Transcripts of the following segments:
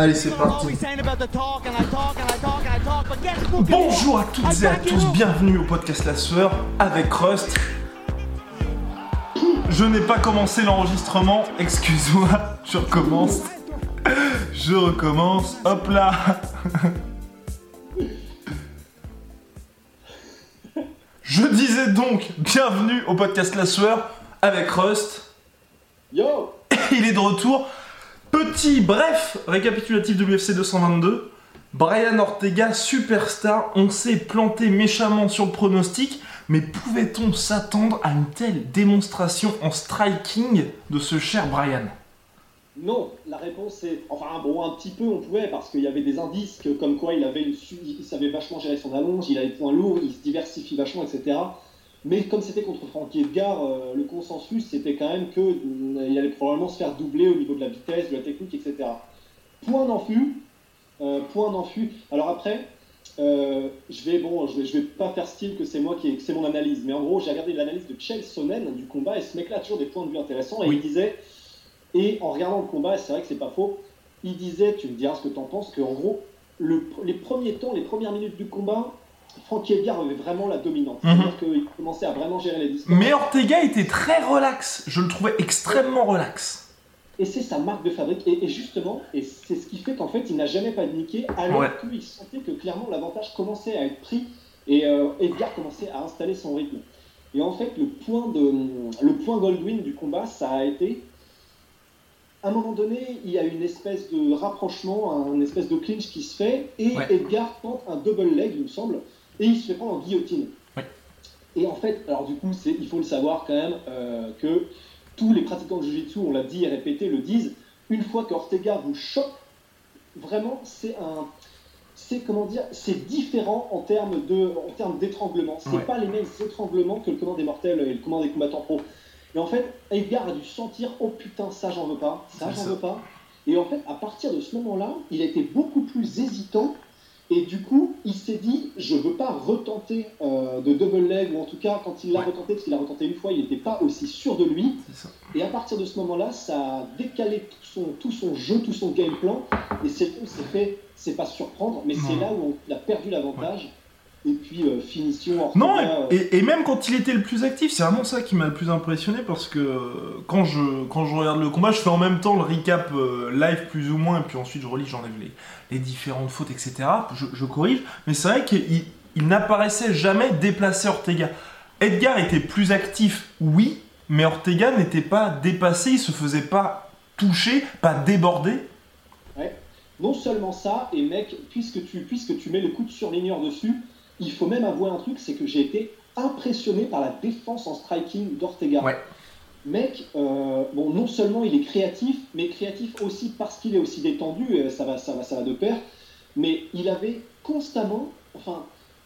Allez, c'est parti. Bonjour à toutes et à tous, bienvenue au podcast La Sueur avec Rust. Je n'ai pas commencé l'enregistrement, excuse-moi, je recommence. Je recommence, hop là. Je disais donc, bienvenue au podcast La Sueur avec Rust. Yo Il est de retour. Petit, bref, récapitulatif de l'UFC 222. Brian Ortega, superstar, on s'est planté méchamment sur le pronostic, mais pouvait-on s'attendre à une telle démonstration en striking de ce cher Brian? Non, la réponse est. Enfin, bon, un petit peu on pouvait, parce qu'il y avait des indices comme quoi il, avait une il savait vachement gérer son allonge, il a les points lourds, il se diversifie vachement, etc. Mais comme c'était contre Frankie Edgar, euh, le consensus c'était quand même qu'il allait probablement se faire doubler au niveau de la vitesse, de la technique, etc. Point n'en fut. euh, point n'en fut. Alors après, euh, je vais bon, je vais, je vais pas faire style que c'est moi qui ai- que c'est mon analyse, mais en gros j'ai regardé l'analyse de Chael Sonnen du combat et ce mec-là a toujours des points de vue intéressants et Oui. il disait et en regardant le combat, c'est vrai que c'est pas faux, il disait, tu me diras ce que t'en penses, qu'en gros le- les premiers temps, les premières minutes du combat, Frankie Edgar avait vraiment la dominante. Mhm. C'est-à-dire qu'il commençait à vraiment gérer les distances. Mais Ortega était très relax, je le trouvais extrêmement relax. Et c'est sa marque de fabrique. Et, et justement, et c'est ce qui fait qu'en fait, il n'a jamais paniqué, alors Ouais. qu'il sentait que clairement l'avantage commençait à être pris et euh, Edgar commençait à installer son rythme. Et en fait, le point, de, le point Goldwyn du combat, ça a été. À un moment donné, il y a une espèce de rapprochement, un espèce de clinch qui se fait, et Ouais. Edgar tente un double leg, il me semble, et il se fait prendre en guillotine. Et en fait, alors du coup, il faut le savoir quand même euh, que tous les pratiquants de Jiu-Jitsu, on l'a dit et répété, le disent, une fois qu'Ortega vous choque, vraiment, c'est un. C'est comment dire, c'est différent en termes de, en termes d'étranglement. C'est Ouais. pas les mêmes étranglements que le command des mortels et le command des combattants pro. Et en fait, Edgar a dû sentir, oh putain, ça j'en veux pas, ça j'en veux pas. Et en fait, à partir de ce moment-là, il a été beaucoup plus hésitant. Et du coup, il s'est dit, je veux pas retenter euh, de double leg, ou en tout cas, quand il l'a Ouais. retenté, parce qu'il a retenté une fois, il n'était pas aussi sûr de lui. Et à partir de ce moment-là, ça a décalé tout son, tout son jeu, tout son game plan. Et c'est c'est fait, c'est pas surprendre, mais c'est là où on- a perdu l'avantage. Et puis, euh, finition. Ortega, Non, euh, et, et- et même quand il était le plus actif, c'est vraiment ça qui m'a le plus impressionné parce que euh, quand je, quand je regarde le combat, je fais en même temps le recap euh, live plus ou moins, et puis ensuite je relis, j'enlève les, les différentes fautes, etc. Je, je corrige, mais c'est vrai qu'il il n'apparaissait jamais déplacé Ortega. Edgar était plus actif, oui, mais Ortega n'était pas dépassé, il se faisait pas toucher, pas déborder. Non seulement ça, et mec, puisque tu, puisque tu mets le coup de surligneur dessus, il faut même avouer un truc, c'est que j'ai été impressionné par la défense en striking d'Ortega. Ouais. Mec, euh, bon, non seulement il est créatif, mais créatif aussi parce qu'il est aussi détendu, ça va, ça va, ça va de pair, mais il avait constamment, enfin,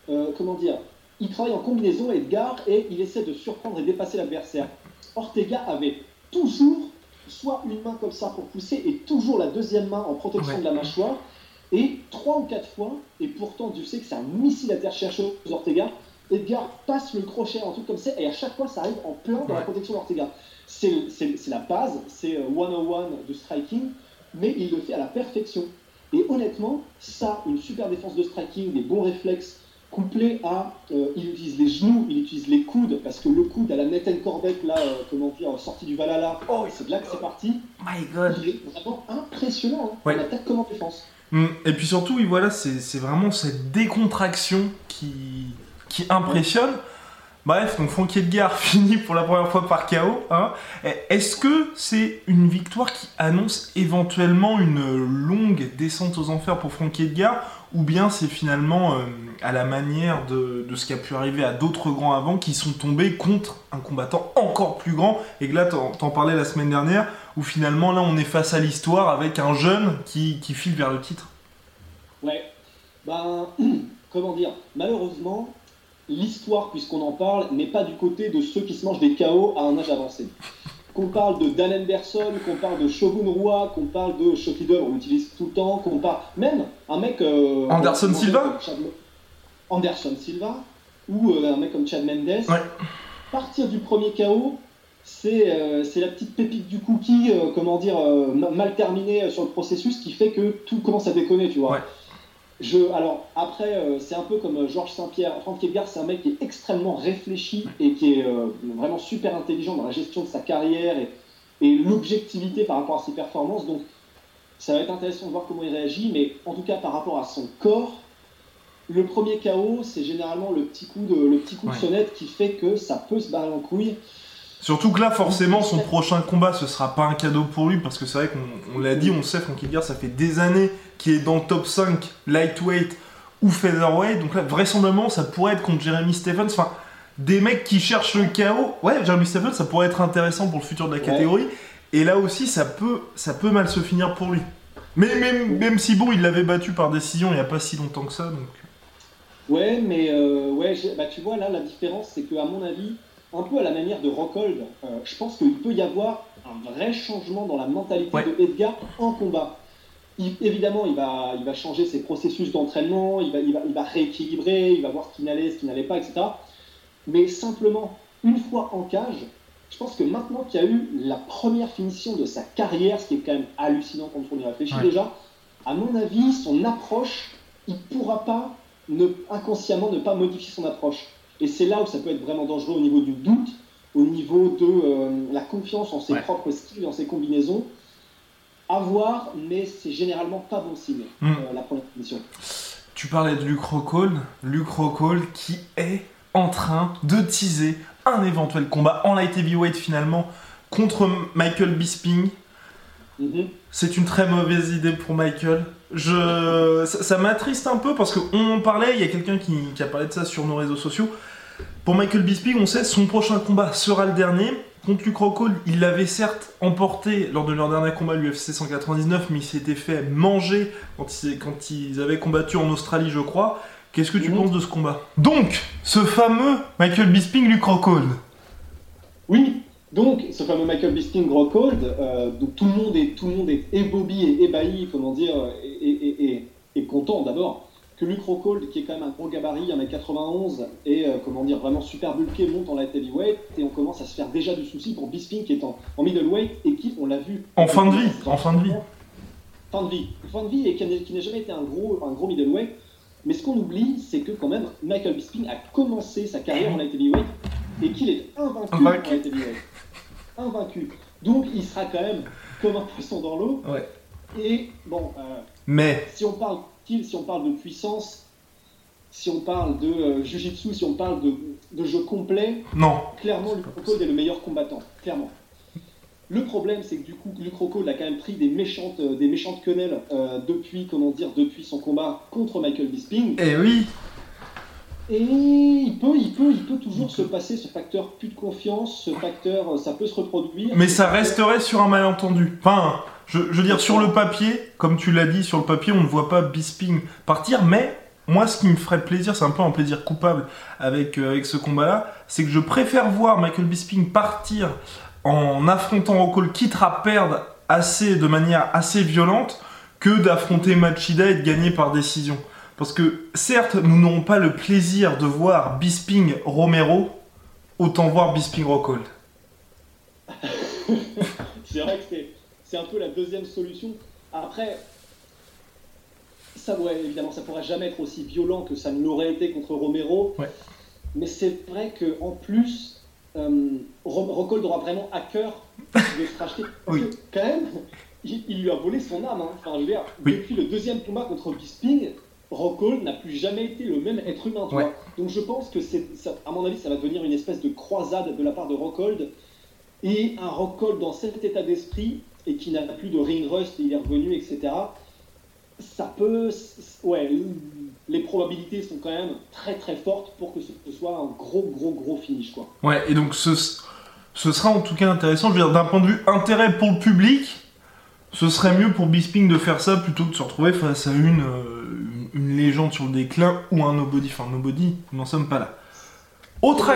euh, comment dire, il travaille en combinaison, Edgar, et il essaie de surprendre et dépasser l'adversaire. Ortega avait toujours soit une main comme ça pour pousser et toujours la deuxième main en protection Ouais. de la mâchoire. Et trois ou quatre fois, et pourtant tu sais que c'est un missile à terre chercheuse Ortega, Edgar passe le crochet, un truc comme ça, et à chaque fois ça arrive en plein dans la protection d'Ortega. C'est la base, c'est euh, 101 de striking, mais il le fait à la perfection. Et honnêtement, ça, une super défense de striking, des bons réflexes, couplé à, euh, il utilise les genoux, il utilise les coudes, parce que le coude à la Nathan Corbett, là, euh, comment dire, sorti du Valhalla, Oh, c'est de là que c'est parti. My god. Il est vraiment impressionnant, hein, Ouais. en attaque comme en défense. Mm, Et puis surtout, voilà, c'est vraiment cette décontraction qui impressionne. Bref, donc Frankie Edgar finit pour la première fois par KO. Hein. Est-ce que c'est une victoire qui annonce éventuellement une longue descente aux enfers pour Frankie Edgar ou bien c'est finalement euh, à la manière de, ce qui a pu arriver à d'autres grands avant qui sont tombés contre un combattant encore plus grand? Et que là t'en parlais la semaine dernière où finalement là on est face à l'histoire avec un jeune qui, qui file vers le titre Ouais, ben comment dire, malheureusement l'histoire puisqu'on en parle n'est pas du côté de ceux qui se mangent des chaos à un âge avancé qu'on parle de Dan Anderson, qu'on parle de Shogun Roi, qu'on parle de Shoki on l'utilise tout le temps, qu'on parle même un mec. Euh, Anderson Silva Anderson Silva, ou euh, un mec comme Chad Mendes. Partir du premier KO, euh, c'est la petite pépite du cookie, comment dire, mal terminée sur le processus qui fait que tout commence à déconner, tu vois. Je, alors après, euh, c'est un peu comme euh, Georges Saint-Pierre. Franck Edgar, c'est un mec qui est extrêmement réfléchi et qui est euh, vraiment super intelligent dans la gestion de sa carrière et, et l'objectivité par rapport à ses performances. Donc, ça va être intéressant de voir comment il réagit, mais en tout cas par rapport à son corps, le premier KO, c'est généralement le petit coup de, le petit coup de sonnette qui fait que ça peut se barrer en couille. Surtout que là, forcément, son prochain combat, ce sera pas un cadeau pour lui, parce que c'est vrai qu'on l'a dit, on sait, Frankie Edgar, ça fait des années qu'il est dans le top 5 lightweight ou featherweight, donc là, vraisemblablement, ça pourrait être contre Jeremy Stephens, enfin, des mecs qui cherchent le chaos. Ouais, Jeremy Stephens, ça pourrait être intéressant pour le futur de la catégorie, et là aussi, ça peut, ça peut mal se finir pour lui. Mais même, même si bon, il l'avait battu par décision il n'y a pas si longtemps que ça, donc... Ouais, mais euh, ouais, bah, tu vois, là, la différence, c'est que à mon avis un peu à la manière de Rockhold, euh, je pense qu'il peut y avoir un vrai changement dans la mentalité de Edgar en combat. évidemment, il va, il va changer ses processus d'entraînement, il va, il, va, il va rééquilibrer, il va voir ce qui n'allait, ce qui n'allait pas, etc. Mais simplement, une fois en cage, je pense que maintenant qu'il y a eu la première finition de sa carrière, ce qui est quand même hallucinant quand on y réfléchit déjà, à mon avis, son approche, il ne pourra pas ne, inconsciemment ne pas modifier son approche. Et c'est là où ça peut être vraiment dangereux au niveau du doute, au niveau de euh, la confiance en ses propres skills, en ses combinaisons. À voir, mais c'est généralement pas bon signe, hmm. euh, la première mission. Tu parlais de Luke Rockhold, Luke Rockhold qui est en train de teaser un éventuel combat en light heavyweight finalement contre Michael Bisping. Mhm. C'est une très mauvaise idée pour Michael. Je... Ça, m'attriste un peu parce qu'on en parlait, il y a quelqu'un qui, qui, a parlé de ça sur nos réseaux sociaux. Pour Michael Bisping, on sait son prochain combat sera le dernier. Contre Luke Rockhold, il l'avait certes emporté lors de leur dernier combat l'UFC 199, mais il s'était fait manger quand, quand, ils avaient combattu en Australie, je crois. Qu'est-ce que tu mhm. penses de ce combat? Donc, ce fameux Michael Bisping, Luke Rockhold. Oui, donc ce fameux Michael Bisping, Rockhold, euh, donc tout le monde est, tout le monde est ébobi et ébahi, comment dire, et, et content d'abord que Luke Rockhold, qui est quand même un gros gabarit, 1m91, et euh, comment dire, vraiment super bulké, monte en light heavyweight, et on commence à se faire déjà du souci pour Bisping qui est en, middleweight et qui, on l'a vu. En fin de vie, en fin de vie. Fin de vie. Fin de vie et qui n'a jamais été un gros, un gros middleweight. Mais ce qu'on oublie, c'est que quand même, Michael Bisping a commencé sa carrière en light heavyweight et qu'il est invaincu, en light heavyweight. Invaincu. Donc il sera quand même comme un poisson dans l'eau. Ouais. Et bon, euh, mais si on parle si on parle de puissance, si on parle de euh, jujitsu, si on parle de, jeu complet, non. clairement, Luc est le meilleur combattant, clairement. Le problème, c'est que du coup, Luc a quand même pris des méchantes, euh, des méchantes quenelles euh, depuis, comment dire, depuis son combat contre Michael Bisping. Eh oui. Et il peut, il peut, il peut toujours se passer ce facteur plus de confiance, ce facteur, ça peut se reproduire. Mais ça resterait sur un malentendu. Enfin, je, veux dire, sur le papier, comme tu l'as dit, sur le papier, on ne voit pas Bisping partir, mais moi, ce qui me ferait plaisir, c'est un peu un plaisir coupable avec, euh, ce combat-là, c'est que je préfère voir Michael Bisping partir en affrontant Rockhold, quitte à perdre assez, de manière assez violente, que d'affronter Machida et de gagner par décision. Parce que, certes, nous n'aurons pas le plaisir de voir Bisping Romero, autant voir Bisping Rockhold. c'est vrai que c'est un peu la deuxième solution. Après, ça, ouais, évidemment, ça pourra jamais être aussi violent que ça ne l'aurait été contre Romero. Mais c'est vrai qu'en plus, euh, Rockhold aura vraiment à cœur de se racheter. Parce que, quand même, il, lui a volé son âme. Hein. Enfin, je veux dire, depuis le deuxième combat contre Bisping, Rockhold n'a plus jamais été le même être humain. Donc je pense que, c'est, à mon avis, ça va devenir une espèce de croisade de la part de Rockhold. Et un Rockhold dans cet état d'esprit, et qui n'a plus de ring rust, et il est revenu, etc. Ça peut. Ouais, les probabilités sont quand même très très fortes pour que ce soit un gros gros gros finish. Quoi. Ouais, et donc ce, ce sera en tout cas intéressant. Je veux dire, d'un point de vue intérêt pour le public, ce serait mieux pour Bisping de faire ça plutôt que de se retrouver face à une, euh, une, légende sur le déclin ou un nobody. Enfin, nobody, nous n'en sommes pas là. Autre,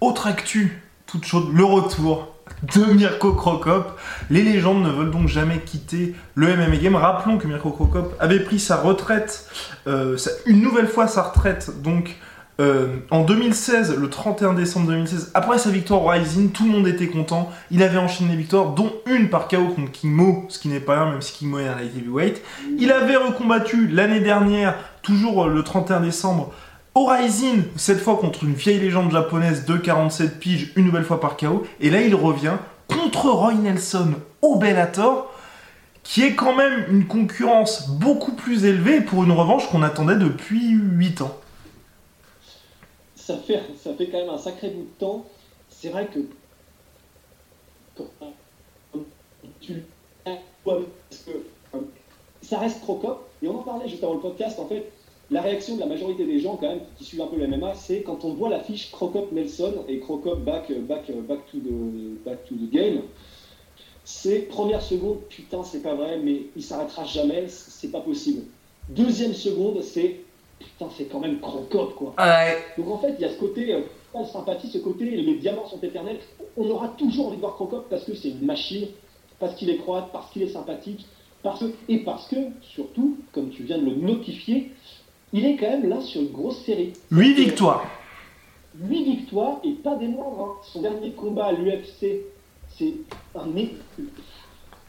autre actu, toute chaude, le retour de Mirko Krokop. Les légendes ne veulent donc jamais quitter le MMA Game. Rappelons que Mirko Krokop avait pris sa retraite, euh, une nouvelle fois sa retraite, donc euh, en 2016, le 31 décembre 2016, après sa victoire au Rising, tout le monde était content. Il avait enchaîné les victoires, dont une par KO contre King Mo, ce qui n'est pas rien, même si King Mo est un light heavyweight. Il avait recombattu l'année dernière, toujours euh, le 31 décembre, au Rising, cette fois contre une vieille légende japonaise de 47 piges, une nouvelle fois par KO. Et là, il revient contre Roy Nelson au Bellator, qui est quand même une concurrence beaucoup plus élevée pour une revanche qu'on attendait depuis 8 ans ça fait, quand même un sacré bout de temps. C'est vrai que euh, ça reste Crocop, et on en parlait juste avant le podcast, en fait, la réaction de la majorité des gens quand même qui suivent un peu le MMA, c'est quand on voit l'affiche Crocop Nelson et Crocop back, back, back, to the, back to the game, c'est première seconde, putain c'est pas vrai, mais il s'arrêtera jamais, c'est pas possible. Deuxième seconde, c'est putain, c'est quand même crocotte, quoi. Donc en fait, il y a ce côté euh, sympathie, ce côté les diamants sont éternels. On aura toujours envie de voir Crocotte parce que c'est une machine, parce qu'il est croate, parce qu'il est sympathique, parce que, et parce que, surtout, comme tu viens de le notifier, il est quand même là sur une grosse série. 8 victoires. 8 victoires et pas des moindres. Hein. Son dernier combat à l'UFC, c'est un,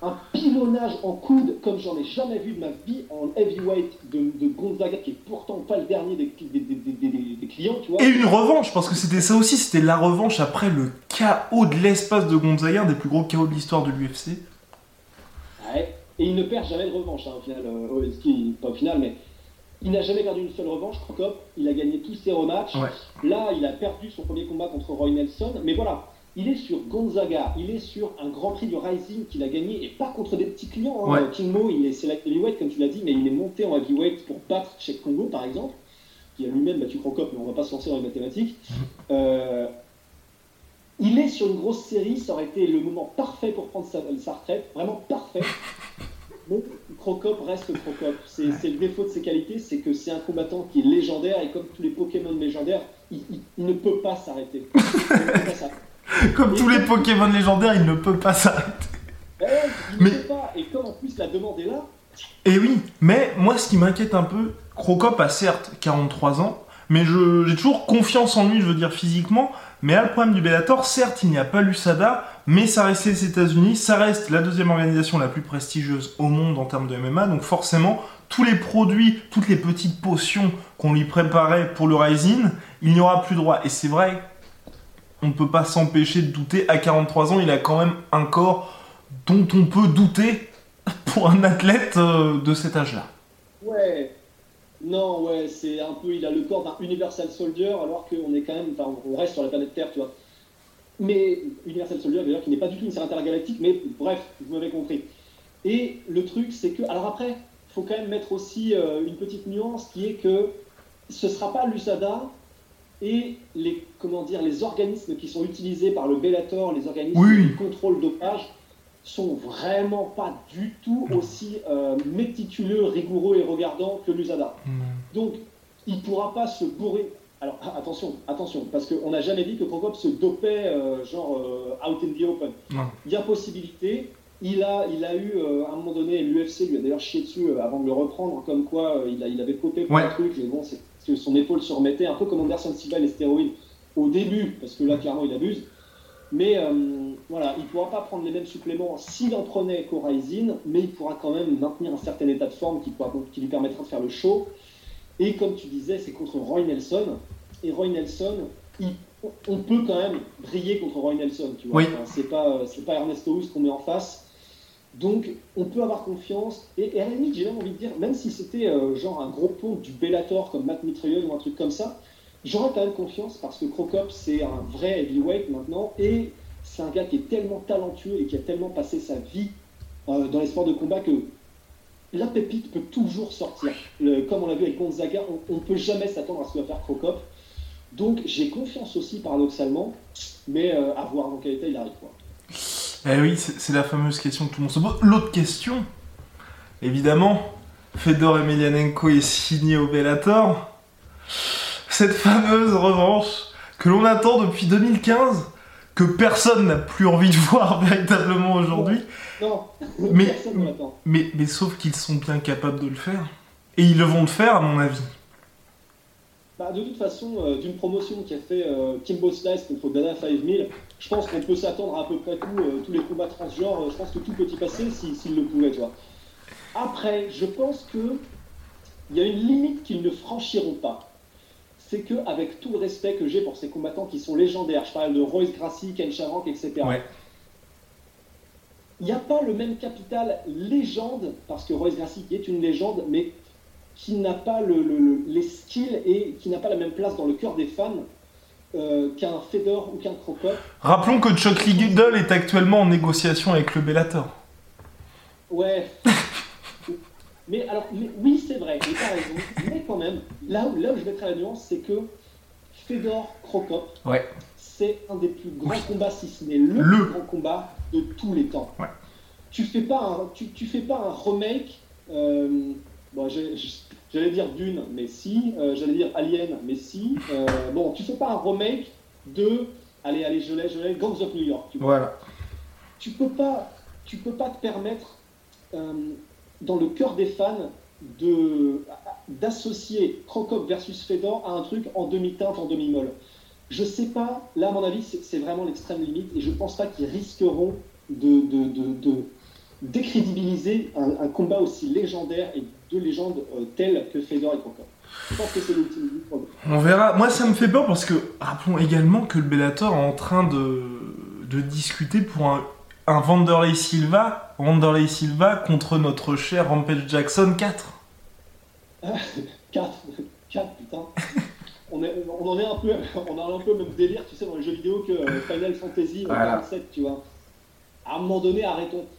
un pilonnage en coude comme j'en ai jamais vu de ma vie en heavyweight de, de Gonzaga, qui est pourtant pas le dernier des, des, clients, tu vois. Et une revanche, parce que c'était ça aussi, c'était la revanche après le chaos de l'espace de Gonzaga, un des plus gros chaos de l'histoire de l'UFC. Ouais, et il ne perd jamais de revanche, hein, au final, euh, pas au final, mais il n'a jamais perdu une seule revanche, Crocop, il a gagné tous ses rematchs. Là, il a perdu son premier combat contre Roy Nelson, mais voilà, il est sur Gonzaga, il est sur un Grand Prix de Rising qu'il a gagné, et pas contre des petits clients. Hein. King Mo, il est, c'est la heavyweight, comme tu l'as dit, mais il est monté en heavyweight pour battre Cheikh Congo, par exemple, qui a lui-même battu Crocop, mais on va pas se lancer dans les mathématiques. Mhm. Euh, il est sur une grosse série, ça aurait été le moment parfait pour prendre sa, retraite, vraiment parfait. Mais Crocop reste Crocop. C'est, le défaut de ses qualités, c'est que c'est un combattant qui est légendaire, et comme tous les Pokémon légendaires, il, ne peut pas s'arrêter. Il ne peut pas s'arrêter. Comme tous les Pokémon légendaires, il ne peut pas s'arrêter. Eh, il mais... pas. Et comme en plus la demande est là. Et eh oui, mais moi ce qui m'inquiète un peu, Crocop a certes 43 ans, mais j'ai toujours confiance en lui, je veux dire physiquement. Mais à le problème du Bellator, certes, il n'y a pas l'USADA, mais ça reste les États-Unis, ça reste la deuxième organisation la plus prestigieuse au monde en termes de MMA, donc forcément, tous les produits, toutes les petites potions qu'on lui préparait pour le Rising, il n'y aura plus droit. Et c'est vrai on ne peut pas s'empêcher de douter. À 43 ans, il a quand même un corps dont on peut douter pour un athlète euh, de cet âge-là. Ouais. Non, ouais, c'est un peu. Il a le corps d'un Universal Soldier, alors qu'on est quand même. Enfin, on reste sur la planète Terre, tu vois. Mais Universal Soldier, d'ailleurs, qui n'est pas du tout une série intergalactique, mais bref, vous m'avez compris. Et le truc, c'est que. Alors après, faut quand même mettre aussi euh, une petite nuance qui est que ce sera pas l'USADA et les, comment dire, les organismes qui sont utilisés par le Bellator, les organismes de contrôle dopage, sont vraiment pas du tout aussi euh, méticuleux, rigoureux et regardants que l'USADA. Donc, il pourra pas se bourrer. Alors, attention, attention, parce qu'on n'a jamais dit que Procop se dopait, euh, genre, euh, out in the open. Il y a possibilité. Il a, il a eu, à un moment donné, l'UFC lui a d'ailleurs chié dessus avant de le reprendre, comme quoi il, a, il avait copé pour un truc, mais bon, c'est que son épaule se remettait, un peu comme Anderson Silva les stéroïdes au début, parce que là, clairement, il abuse. Mais euh, voilà, il ne pourra pas prendre les mêmes suppléments s'il en prenait qu'au mais il pourra quand même maintenir un certain état de forme qui, pourra, qui lui permettra de faire le show. Et comme tu disais, c'est contre Roy Nelson. Et Roy Nelson, on peut quand même briller contre Roy Nelson, tu vois. c'est pas, pas Ernesto Houst qu'on met en face. Donc, on peut avoir confiance. Et, à la limite, j'ai même envie de dire, même si c'était euh, genre un gros pont du Bellator comme Matt Mitrione ou un truc comme ça, j'aurais quand même confiance parce que Crocop, c'est un vrai heavyweight maintenant. Et c'est un gars qui est tellement talentueux et qui a tellement passé sa vie euh, dans les sports de combat que la pépite peut toujours sortir. comme on l'a vu avec Gonzaga, on ne peut jamais s'attendre à ce que va faire Crocop. Donc, j'ai confiance aussi, paradoxalement, mais euh, à voir dans quel état il arrive. Quoi. Eh oui, c'est la fameuse question que tout le monde se pose. L'autre question, évidemment, Fedor Emelianenko est signé au Bellator. Cette fameuse revanche que l'on attend depuis 2015, que personne n'a plus envie de voir véritablement aujourd'hui. Non, mais, personne mais, mais sauf qu'ils sont bien capables de le faire. Et ils le vont le faire, à mon avis. Bah, de toute façon, euh, d'une promotion qui a fait euh, Kimbo Slice contre Dana 5000, je pense qu'on peut s'attendre à, à peu près tout, euh, tous les combats transgenres. Je pense que tout peut y passer s'il le pouvait, tu vois. Après, je pense que il y a une limite qu'ils ne franchiront pas. C'est qu'avec tout le respect que j'ai pour ces combattants qui sont légendaires, je parle de Royce Gracie, Ken Shamrock, etc. Il n'y a pas le même capital légende, parce que Royce Gracie qui est une légende, mais qui n'a pas le, les skills et qui n'a pas la même place dans le cœur des fans euh, qu'un Fedor ou qu'un Crocop. Rappelons que Chuck Liddell est actuellement en négociation avec le Bellator. Ouais. mais alors, oui, c'est vrai, mais t'as raison. Mais quand même, là où, là où je mettrais la nuance, c'est que Fedor Crocop, ouais. c'est un des plus grands combats, si ce n'est le, plus grand combat de tous les temps. Ouais. Tu fais pas un, tu, tu fais pas un remake. Euh, bon, J'allais dire Dune, mais si. Euh, j'allais dire Alien, mais si. Euh, bon, tu fais pas un remake de. Allez, allez, je l'ai, je l'ai, Gangs of New York. Tu voilà. Tu peux pas, tu peux pas te permettre, euh, dans le cœur des fans, de d'associer Crocop versus Fedor à un truc en demi-teinte, en demi-molle. Je sais pas, là à mon avis c'est vraiment l'extrême limite et je pense pas qu'ils risqueront de, de, de, décrédibiliser un, un, combat aussi légendaire et deux légendes euh, telles que Fedor et Crocop. Je pense que c'est l'ultime On verra. Moi, ça me fait peur parce que, rappelons également que le Bellator est en train de, de discuter pour un, un Vanderlei Silva, Vanderlei Silva contre notre cher Rampage Jackson 4. 4 4, putain. on, est, on, en est un peu, on a un peu le même délire, tu sais, dans les jeux vidéo que euh, Final Fantasy 47, tu vois. À un moment donné, arrêtons.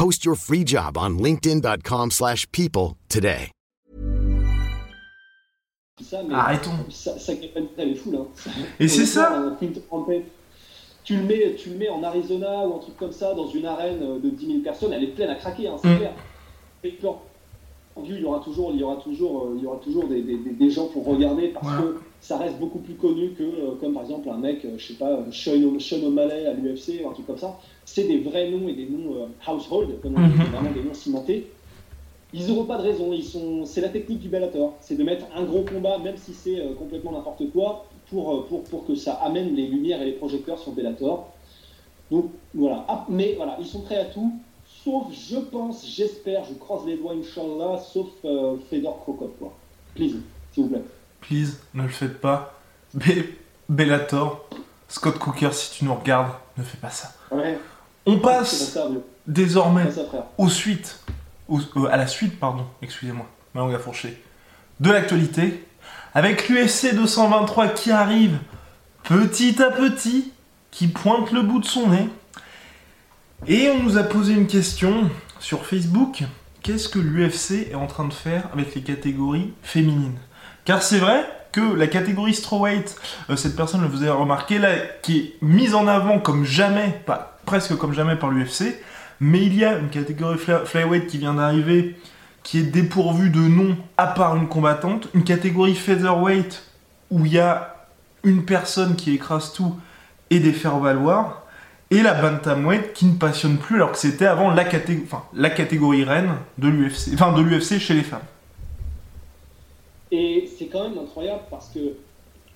Post your free job on linkedin.com/people today. Ça, mais Arrêtons. Ça, ça est fou là. Et c'est ça. Tu le, mets, tu le mets en Arizona ou un truc comme ça dans une arène de 10 000 personnes, elle est pleine à craquer, hein, c'est mm. clair. Et puis, il y aura toujours, il y aura toujours, euh, il y aura toujours des, des, des gens pour regarder parce que ça reste beaucoup plus connu que, euh, comme par exemple un mec, euh, je sais pas, Sean, Sean O'Malley à l'UFC ou un truc comme ça. C'est des vrais noms et des noms household, comme on dit, mm-hmm. vraiment des noms cimentés. Ils n'auront pas de raison, ils sont, c'est la technique du Bellator, c'est de mettre un gros combat, même si c'est complètement n'importe quoi, pour, pour, pour que ça amène les lumières et les projecteurs sur Bellator. Donc voilà, ah, mais voilà, ils sont prêts à tout. Sauf, je pense, j'espère, je croise les doigts, Inch'Allah, sauf euh, Fedor Krokop, quoi. Please, s'il vous plaît. Please, ne le faites pas. Be Bellator, Scott Cooker, si tu nous regardes, ne fais pas ça. Ouais. On passe désormais aux suites, euh, à la suite, pardon, excusez-moi, ma langue a fourché, de l'actualité, avec l'UFC 223 qui arrive petit à petit, qui pointe le bout de son nez, et on nous a posé une question sur Facebook. Qu'est-ce que l'UFC est en train de faire avec les catégories féminines? Car c'est vrai que la catégorie strawweight, euh, cette personne le faisait remarquer là, qui est mise en avant comme jamais, pas presque comme jamais par l'UFC, mais il y a une catégorie flyweight qui vient d'arriver, qui est dépourvue de nom à part une combattante, une catégorie featherweight où il y a une personne qui écrase tout et des faire valoir, et la bantamweight qui ne passionne plus alors que c'était avant la, catégorie reine de l'UFC chez les femmes. Et c'est quand même incroyable parce que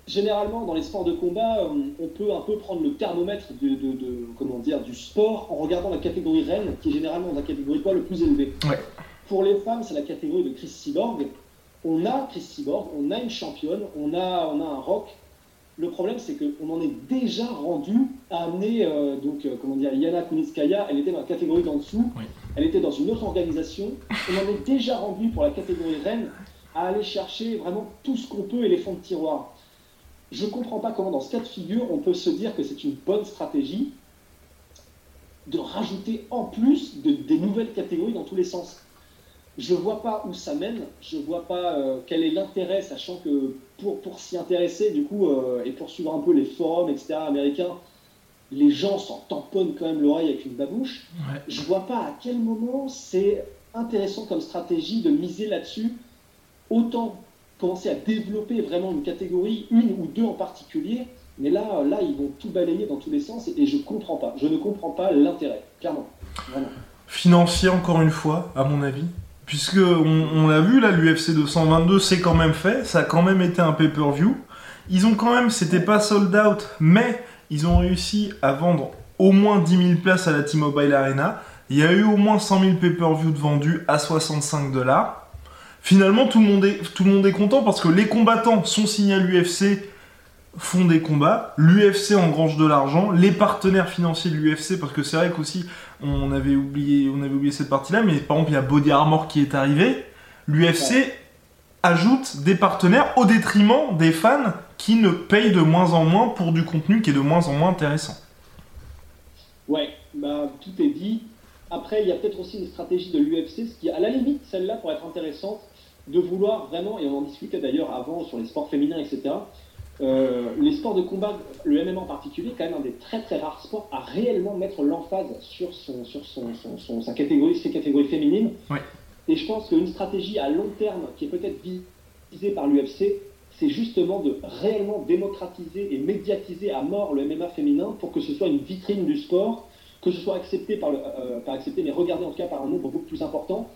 généralement dans les sports de combat, euh, on peut un peu prendre le thermomètre de, comment dire, du sport en regardant la catégorie reine qui est généralement la catégorie poids le plus élevé. Pour les femmes, c'est la catégorie de Chris Cyborg. On a Chris Cyborg, on a une championne, on a, on a un rock le problème, c'est qu'on en est déjà rendu à amener, euh, donc, euh, comment dire, Yana Kunitskaya, elle était dans la catégorie d'en dessous, elle était dans une autre organisation. On en est déjà rendu pour la catégorie reine à aller chercher vraiment tout ce qu'on peut et les fonds de tiroir. Je ne comprends pas comment, dans ce cas de figure, on peut se dire que c'est une bonne stratégie de rajouter en plus des nouvelles catégories dans tous les sens je vois pas où ça mène, je vois pas euh, quel est l'intérêt, sachant que pour, pour s'y intéresser, du coup, euh, et pour suivre un peu les forums, etc., américains, les gens s'en tamponnent quand même l'oreille avec une babouche. Je vois pas à quel moment c'est intéressant comme stratégie de miser là-dessus, autant commencer à développer vraiment une catégorie, une ou deux en particulier, mais là, là, ils vont tout balayer dans tous les sens et, je comprends pas. Je ne comprends pas l'intérêt, clairement. Financier, encore une fois, à mon avis Puisque on, l'a vu là, l'UFC 222 c'est quand même fait, ça a quand même été un pay-per-view. Ils ont quand même, c'était pas sold out, mais ils ont réussi à vendre au moins 10 000 places à la T-Mobile Arena. Il y a eu au moins 100 000 pay-per-view de vendus à 65 dollars. Finalement, tout le, monde est, tout le monde est content parce que les combattants sont signés à l'UFC, font des combats, l'UFC engrange de l'argent, les partenaires financiers de l'UFC, parce que c'est vrai qu'aussi on avait oublié, on avait oublié cette partie-là, mais par exemple, il y a Body Armor qui est arrivé. L'UFC ajoute des partenaires au détriment des fans qui ne payent de moins en moins pour du contenu qui est de moins en moins intéressant. Ouais, bah, tout est dit. Après, il y a peut-être aussi une stratégie de l'UFC, ce qui, à la limite, celle-là pourrait être intéressante, de vouloir vraiment, et on en discutait d'ailleurs avant sur les sports féminins, etc., euh, les sports de combat, le MMA en particulier, est quand même un des très très rares sports à réellement mettre l'emphase sur, son, sur son, sa catégorie, ses catégories féminines. Et je pense qu'une stratégie à long terme qui est peut-être visée par l'UFC, c'est justement de réellement démocratiser et médiatiser à mort le MMA féminin pour que ce soit une vitrine du sport, que ce soit accepté par le, euh, pas accepté, mais regardé en tout cas par un nombre beaucoup plus important,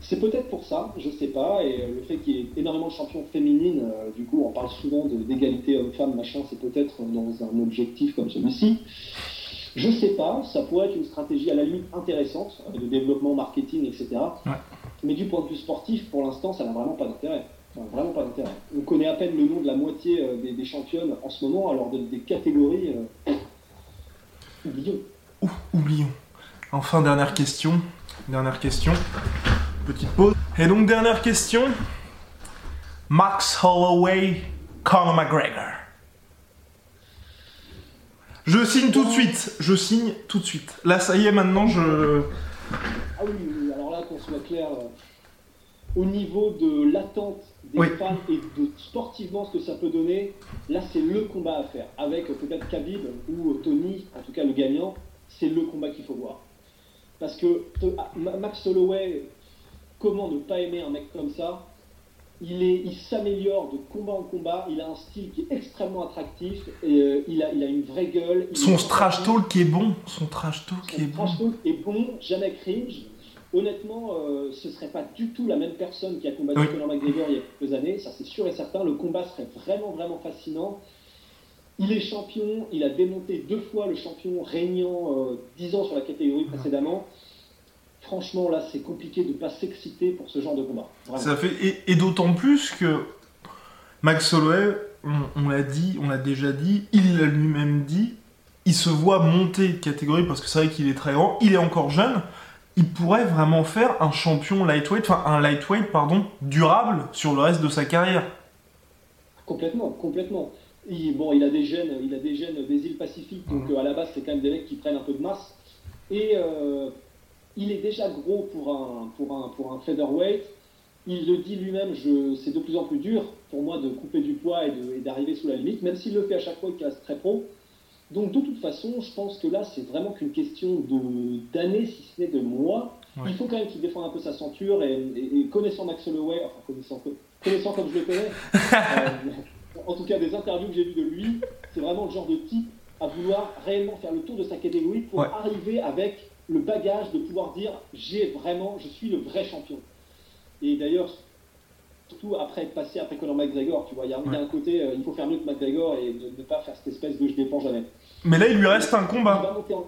c'est peut-être pour ça, je sais pas, et euh, le fait qu'il y ait énormément de champions féminines, euh, du coup on parle souvent d'égalité homme-femme, machin, c'est peut-être dans un objectif comme celui-ci. Je sais pas, ça pourrait être une stratégie à la limite intéressante, euh, de développement, marketing, etc. Mais du point de vue sportif, pour l'instant, ça n'a vraiment pas d'intérêt. vraiment pas d'intérêt. On connaît à peine le nom de la moitié des, championnes en ce moment, alors des, catégories. oublions. oublions. Enfin, dernière question. Dernière question. Petite pause. Et donc, dernière question. Max Holloway, Conor McGregor. Je signe tout de suite. Je signe tout de suite. Là, ça y est, maintenant, je. Ah oui, alors là, qu'on soit clair, euh, au niveau de l'attente des fans et de sportivement ce que ça peut donner, là, c'est le combat à faire. Avec peut-être Khabib ou Tony, en tout cas le gagnant, c'est le combat qu'il faut voir. Parce que ah, Max Holloway, comment ne pas aimer un mec comme ça? Il, est, il s'améliore de combat en combat, il a un style qui est extrêmement attractif, et, euh, il, a, il a une vraie gueule. son trash talk qui est bon, son trash talk qui est bon. Son trash talk est bon, jamais cringe. Honnêtement, euh, ce serait pas du tout la même personne qui a combattu Conor McGregor il y a quelques années, ça c'est sûr et certain. Le combat serait vraiment, vraiment fascinant. Il est champion, il a démonté deux fois le champion régnant euh, dix ans sur la catégorie précédemment franchement, là, c'est compliqué de ne pas s'exciter pour ce genre de combat. Ça fait, et, d'autant plus que Max Holloway, on, l'a dit, on l'a déjà dit, il l'a lui-même dit, il se voit monter de catégorie parce que c'est vrai qu'il est très grand, il est encore jeune, il pourrait vraiment faire un champion lightweight, enfin un lightweight, pardon, durable sur le reste de sa carrière. Complètement, complètement. Il, bon, il a des gènes, il a des gènes des îles Pacifiques, donc mmh. euh, à la base c'est quand même des mecs qui prennent un peu de masse. Et euh, il est déjà gros pour un, pour un, pour un featherweight. Il le dit lui-même, c'est de plus en plus dur pour moi de couper du poids et d'arriver sous la limite, même s'il le fait à chaque fois qu'il reste très pro. Donc de toute façon, je pense que là, c'est vraiment qu'une question d'années, si ce n'est de mois. Il faut quand même qu'il défende un peu sa ceinture et, connaissant Max Holloway, enfin connaissant, connaissant comme je le connais, euh, en tout cas des interviews que j'ai vues de lui, c'est vraiment le genre de type à vouloir réellement faire le tour de sa catégorie pour Ouais. arriver avec le bagage de pouvoir dire j'ai vraiment, je suis le vrai champion. Et d'ailleurs, surtout après être passé après Conor McGregor, tu vois, il y a, un côté, euh, il faut faire mieux que McGregor et ne, ne pas faire cette espèce de je défends jamais. Mais là, il lui reste un combat. en-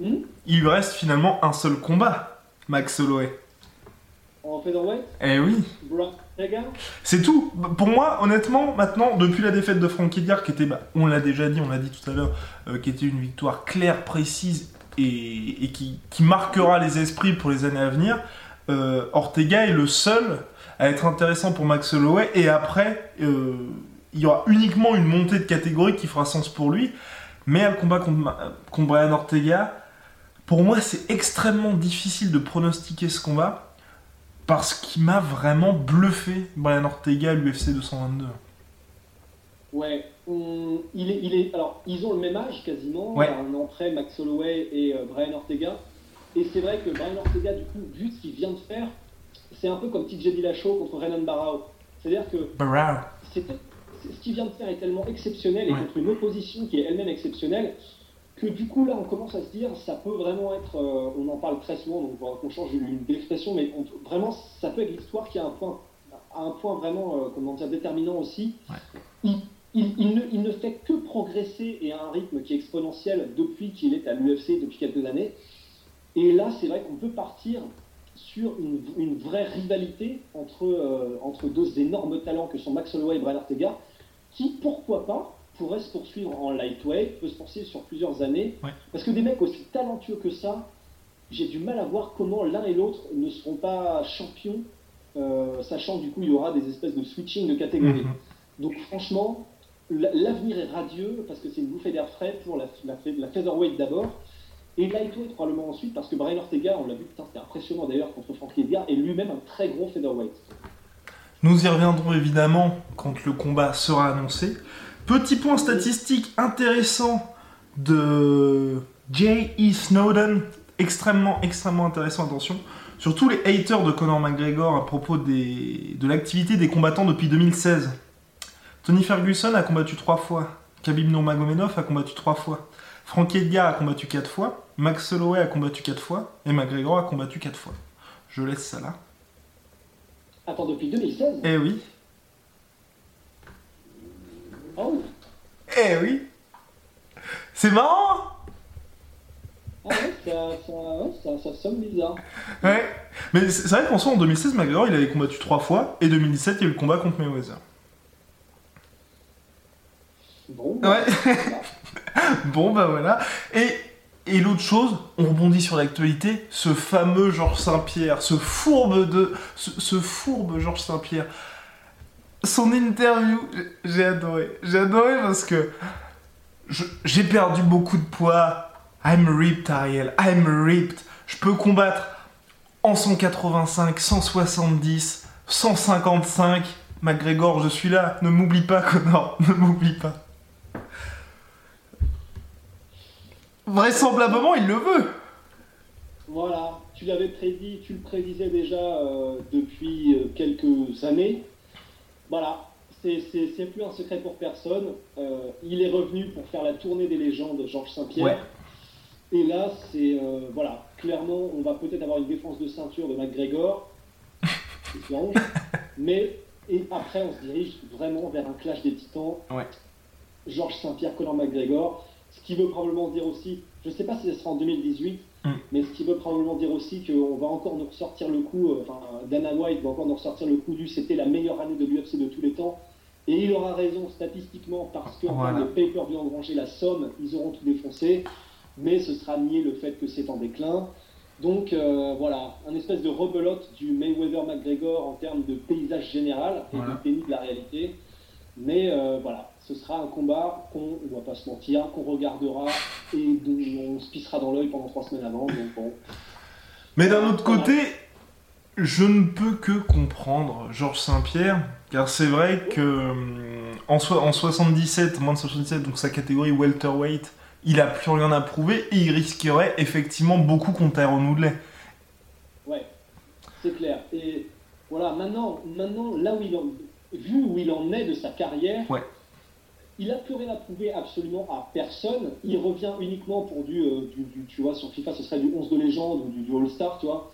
Hmm Il lui reste finalement un seul combat, Max Holloway. en featherweight, Eh oui. C'est tout. Pour moi, honnêtement, maintenant, depuis la défaite de Frankie Edgar, qui était, bah, on l'a déjà dit, on l'a dit tout à l'heure, euh, qui était une victoire claire, précise et, qui, marquera les esprits pour les années à venir, euh, Ortega est le seul à être intéressant pour Max Holloway. Et après, euh, il y aura uniquement une montée de catégorie qui fera sens pour lui. Mais un combat contre, contre Brian Ortega, pour moi, c'est extrêmement difficile de pronostiquer ce combat. Parce qu'il m'a vraiment bluffé, Brian Ortega l'UFC 222. Ouais, on- il est, il est, alors ils ont le même âge quasiment, Ouais. un an près, Max Holloway et euh, Brian Ortega. Et c'est vrai que Brian Ortega, du coup, vu ce qu'il vient de faire, c'est un peu comme TJ Dillashaw contre Renan Barao. C'est-à-dire que c'est- ce qu'il vient de faire est tellement exceptionnel et Ouais. contre une opposition qui est elle-même exceptionnelle que du coup là on commence à se dire ça peut vraiment être, euh, on en parle très souvent donc faudra qu'on change une, une expression mais on vraiment ça peut être l'histoire qui a un point, a un point vraiment euh, comment dire déterminant aussi. Il, il- il ne, il ne fait que progresser et à un rythme qui est exponentiel depuis qu'il est à l'UFC depuis quelques années. Et là c'est vrai qu'on peut partir sur une, une vraie rivalité entre, euh, entre deux énormes talents que sont Max Holloway et Brian Ortega, qui, pourquoi pas, pourraient se poursuivre en lightweight, peut se poursuivre sur plusieurs années. Ouais. Parce que des mecs aussi talentueux que ça, j'ai du mal à voir comment l'un et l'autre ne seront pas champions, euh, sachant que du coup il y aura des espèces de switching de catégorie. Mhm. Donc franchement, l'avenir est radieux parce que c'est une bouffée d'air frais pour la, featherweight d'abord et lightweight probablement ensuite parce que Brian Ortega, on l'a vu, c'était impressionnant d'ailleurs contre Frankie Edgar, est lui-même un très gros featherweight. Nous y reviendrons évidemment quand le combat sera annoncé. Petit point statistique intéressant de J.E. Snowden, extrêmement, extrêmement intéressant, attention. Sur tous les haters de Conor McGregor à propos de l'activité des combattants depuis 2016. Tony Ferguson a combattu trois fois. Khabib Nurmagomedov a combattu trois fois. Frankie Edgar a combattu quatre fois. Max Holloway a combattu quatre fois. Et McGregor a combattu quatre fois. Je laisse ça là. Attends, depuis 2016 Eh oui. Oh Eh oui. C'est marrant. Ah ouais, ça, ça, ouais, ça, ça sonne bizarre. Ouais. Mais c'est c'est vrai qu'en soi, en 2016, McGregor, il avait combattu trois fois. Et 2017, il y a eu le combat contre Mayweather. Bon, voilà. Bon, bah voilà. Et, et l'autre chose, on rebondit sur l'actualité, ce fameux Georges Saint-Pierre, ce fourbe de... Ce, ce fourbe Georges Saint-Pierre. Son interview, j'ai- adoré. J'ai adoré parce que j'ai perdu beaucoup de poids. I'm ripped, Ariel. I'm ripped. Je peux combattre en 185, 170, 155. McGregor, je suis là. Ne m'oublie pas, Connor. Ne m'oublie pas. Vraisemblablement, il le veut. Voilà, tu l'avais prédit, tu le prédisais déjà euh, depuis euh, quelques années. Voilà, c'est- plus un secret pour personne. Euh, il est revenu pour faire la tournée des légendes Georges Saint-Pierre. Ouais. Et là, c'est voilà, clairement, on va peut-être avoir une défense de ceinture de McGregor, espérons. mais et après, on se dirige vraiment vers un clash des titans. Ouais. Georges Saint-Pierre, Conor McGregor. Ce qui veut probablement dire aussi, je ne sais pas si ce sera en 2018, Mm. mais ce qui veut probablement dire aussi qu'on va encore nous ressortir le coup, euh, enfin Dana White va encore nous ressortir le coup du c'était la meilleure année de l'UFC de tous les temps. Et il aura raison statistiquement parce qu'en Voilà. termes de pay-per-view engrangé, la somme, ils auront tout défoncé. Mais ce sera nier le fait que c'est en déclin. Donc euh, voilà, un espèce de rebelote du Mayweather-McGregor en termes de paysage général et Voilà. de déni de la réalité. Mais euh, voilà, ce sera un combat qu'on, on va pas se mentir, qu'on regardera et dont on se pissera dans l'œil pendant trois semaines avant. Donc bon, Mais d'un autre côté, je ne peux que comprendre Georges Saint-Pierre, car c'est vrai que hum, en, so- en 77, moins de 77, donc sa catégorie welterweight, il a plus rien à prouver et il risquerait effectivement beaucoup contre Tyrone Woodley. ouais, c'est clair. Et voilà, maintenant, maintenant là où il en, vu où il en est de sa carrière, Ouais. Il a plus rien à prouver absolument à personne. Il revient uniquement pour du, euh, tu vois, sur FIFA, ce serait du 11 de légende ou du, All-Star, tu vois.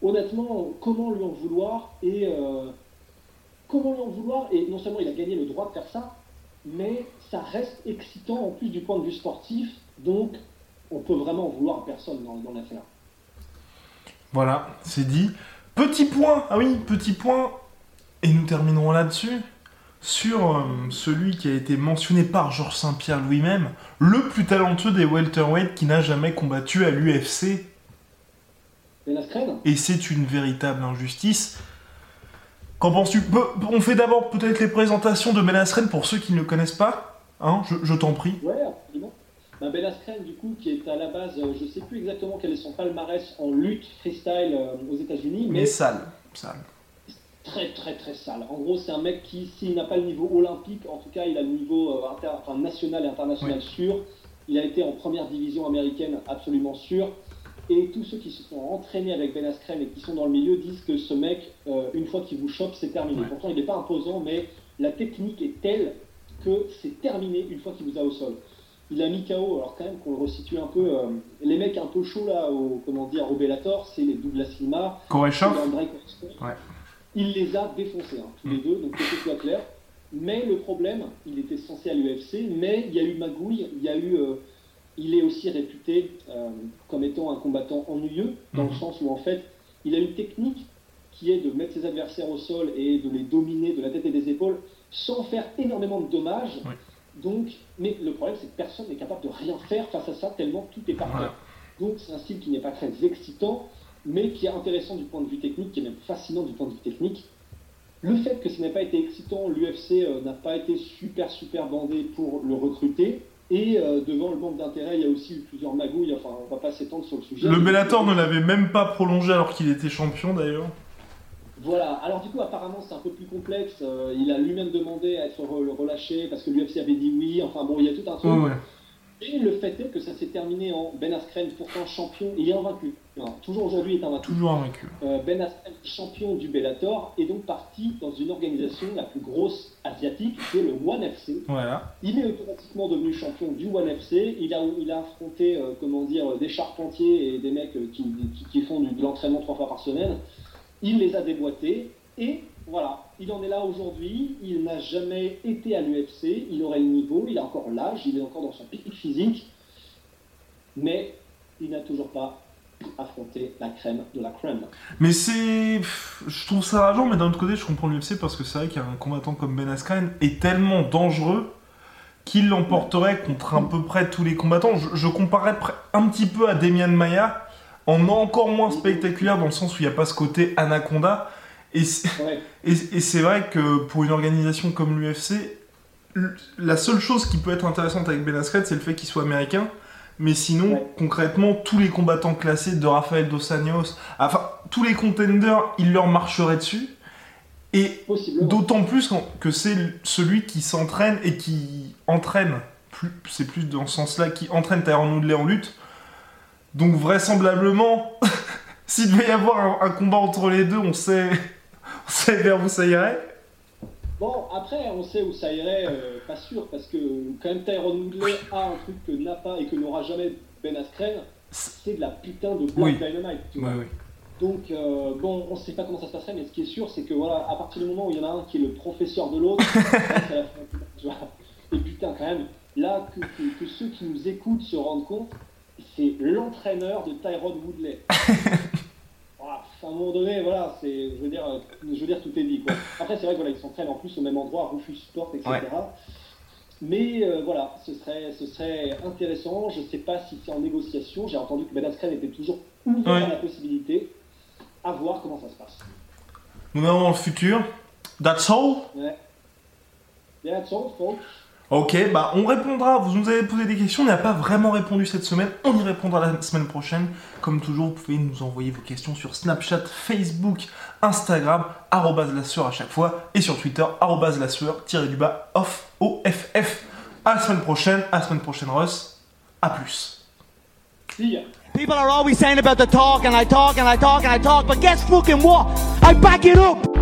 Honnêtement, comment lui en vouloir et euh, comment lui en vouloir Et non seulement il a gagné le droit de faire ça, mais ça reste excitant en plus du point de vue sportif. Donc, on peut vraiment en vouloir à personne dans, dans l'affaire. Voilà, c'est dit. Petit point, ah oui, petit point, et nous terminerons là-dessus, sur euh, celui qui a été mentionné par Georges Saint-Pierre lui-même, le plus talentueux des welterweight qui n'a jamais combattu à l'UFC. Et c'est une véritable injustice. Qu'en penses-tu? On fait d'abord peut-être les présentations de Ben Askren pour ceux qui ne le connaissent pas. Hein, je, t'en prie. Ouais, absolument. Ben, ben Askren, du coup, qui est à la base, euh, je sais plus exactement quel est son palmarès en lutte freestyle euh, aux États-Unis. Mais, mais sale, sale très très très sale. En gros, c'est un mec qui, s'il n'a pas le niveau olympique, en tout cas, il a le niveau euh, national et international sûr. Il a été en première division américaine absolument sûr. Et tous ceux qui se sont entraînés avec Ben Askren et qui sont dans le milieu disent que ce mec, euh, une fois qu'il vous chope, c'est terminé. Pourtant, il n'est pas imposant, mais la technique est telle que c'est terminé une fois qu'il vous a au sol. Il a mis KO, alors quand même qu'on le resitue un peu, euh, les mecs un peu chauds là, au, comment dire, au Bellator, c'est les Douglas Lima, Ouais il les a défoncés, hein, tous les mm. deux, donc que ce soit clair. Mais le problème, il était censé à l'UFC, mais il y a eu magouille, il y a eu. Euh, il est aussi réputé euh, comme étant un combattant ennuyeux, dans le mm. sens où en fait, il a une technique qui est de mettre ses adversaires au sol et de les dominer de la tête et des épaules sans faire énormément de dommages. Donc, mais le problème, c'est que personne n'est capable de rien faire face à ça, tellement tout est parfait. Donc, c'est un style qui n'est pas très excitant mais qui est intéressant du point de vue technique, qui est même fascinant du point de vue technique. Le fait que ce n'ait pas été excitant, l'UFC euh, n'a pas été super super bandé pour le recruter. Et euh, devant le manque d'intérêt, il y a aussi eu plusieurs magouilles. Enfin, on va pas s'étendre sur le sujet. Le Bellator ne l'avait même pas prolongé alors qu'il était champion d'ailleurs. Voilà, alors du coup apparemment c'est un peu plus complexe, euh, il a lui-même demandé à être relâché parce que l'UFC avait dit oui, enfin bon il y a tout un truc. Et le fait est que ça s'est terminé en Ben Askren, pourtant champion, il est invaincu. Toujours aujourd'hui, est invaincu. Toujours invaincu. Euh, ben Askren, champion du Bellator, est donc parti dans une organisation la plus grosse asiatique, qui est le One FC. Voilà. Il est automatiquement devenu champion du One FC. Il a, il a affronté, euh, comment dire, des charpentiers et des mecs euh, qui, qui, font de l'entraînement trois fois par semaine. Il les a déboîtés et voilà, il en est là aujourd'hui. Il n'a jamais été à l'UFC. Il aurait le niveau, il a encore l'âge, il est encore dans son pic physique. Mais il n'a toujours pas affronté la crème de la crème. Mais c'est. Je trouve ça rageant, mais d'un autre côté, je comprends l'UFC parce que c'est vrai qu'un combattant comme Ben Askren est tellement dangereux qu'il l'emporterait contre à peu près tous les combattants. Je, je comparerais un petit peu à Demian Maia, en encore moins spectaculaire dans le sens où il n'y a pas ce côté anaconda. Et c'est vrai que pour une organisation comme l'UFC, la seule chose qui peut être intéressante avec Ben Askren, c'est le fait qu'il soit américain. Mais sinon, concrètement, tous les combattants classés de Rafael Dos Anjos, enfin, tous les contenders, il leur marcherait dessus. Et d'autant plus que c'est celui qui s'entraîne et qui entraîne, c'est plus dans ce sens-là, qui entraîne Tyron Woodley en lutte. Donc vraisemblablement, s'il devait y avoir un, combat entre les deux, on sait, on sait vers où ça irait Bon, après, on sait où ça irait, euh, pas sûr, parce que quand même Tyrone Woodley a un truc que n'a pas et que n'aura jamais Ben Askren, c'est de la putain de Black Dynamite. oui. Donc, euh, bon, on sait pas comment ça se passerait, mais ce qui est sûr, c'est que voilà, à partir du moment où il y en a un qui est le professeur de l'autre, Et putain, quand même, là, que, que, ceux qui nous écoutent se rendent compte, c'est l'entraîneur de Tyrone Woodley. à un moment donné, voilà, c'est, je veux dire, je veux dire, tout est dit. Quoi. Après, c'est vrai qu'ils s'entraînent en plus au même endroit, Rufus Sport, etc. Mais euh, voilà, ce serait, ce serait intéressant. Je ne sais pas si c'est en négociation. J'ai entendu que Ben Askren était toujours ouvert à la possibilité. À voir comment ça se passe. Nous avons le futur. That's all. Ouais. That's all, folks. Ok, bah on répondra. Vous nous avez posé des questions, on n'a pas vraiment répondu cette semaine. On y répondra la semaine prochaine. Comme toujours, vous pouvez nous envoyer vos questions sur Snapchat, Facebook, Instagram, la sueur à chaque fois, et sur Twitter, la sueur, tiré du bas, off, OFF. À la semaine prochaine, à la semaine prochaine, Russ. À plus. See People are always saying about the talk, and I talk, and I talk, and I talk, but guess fucking what? I back it up!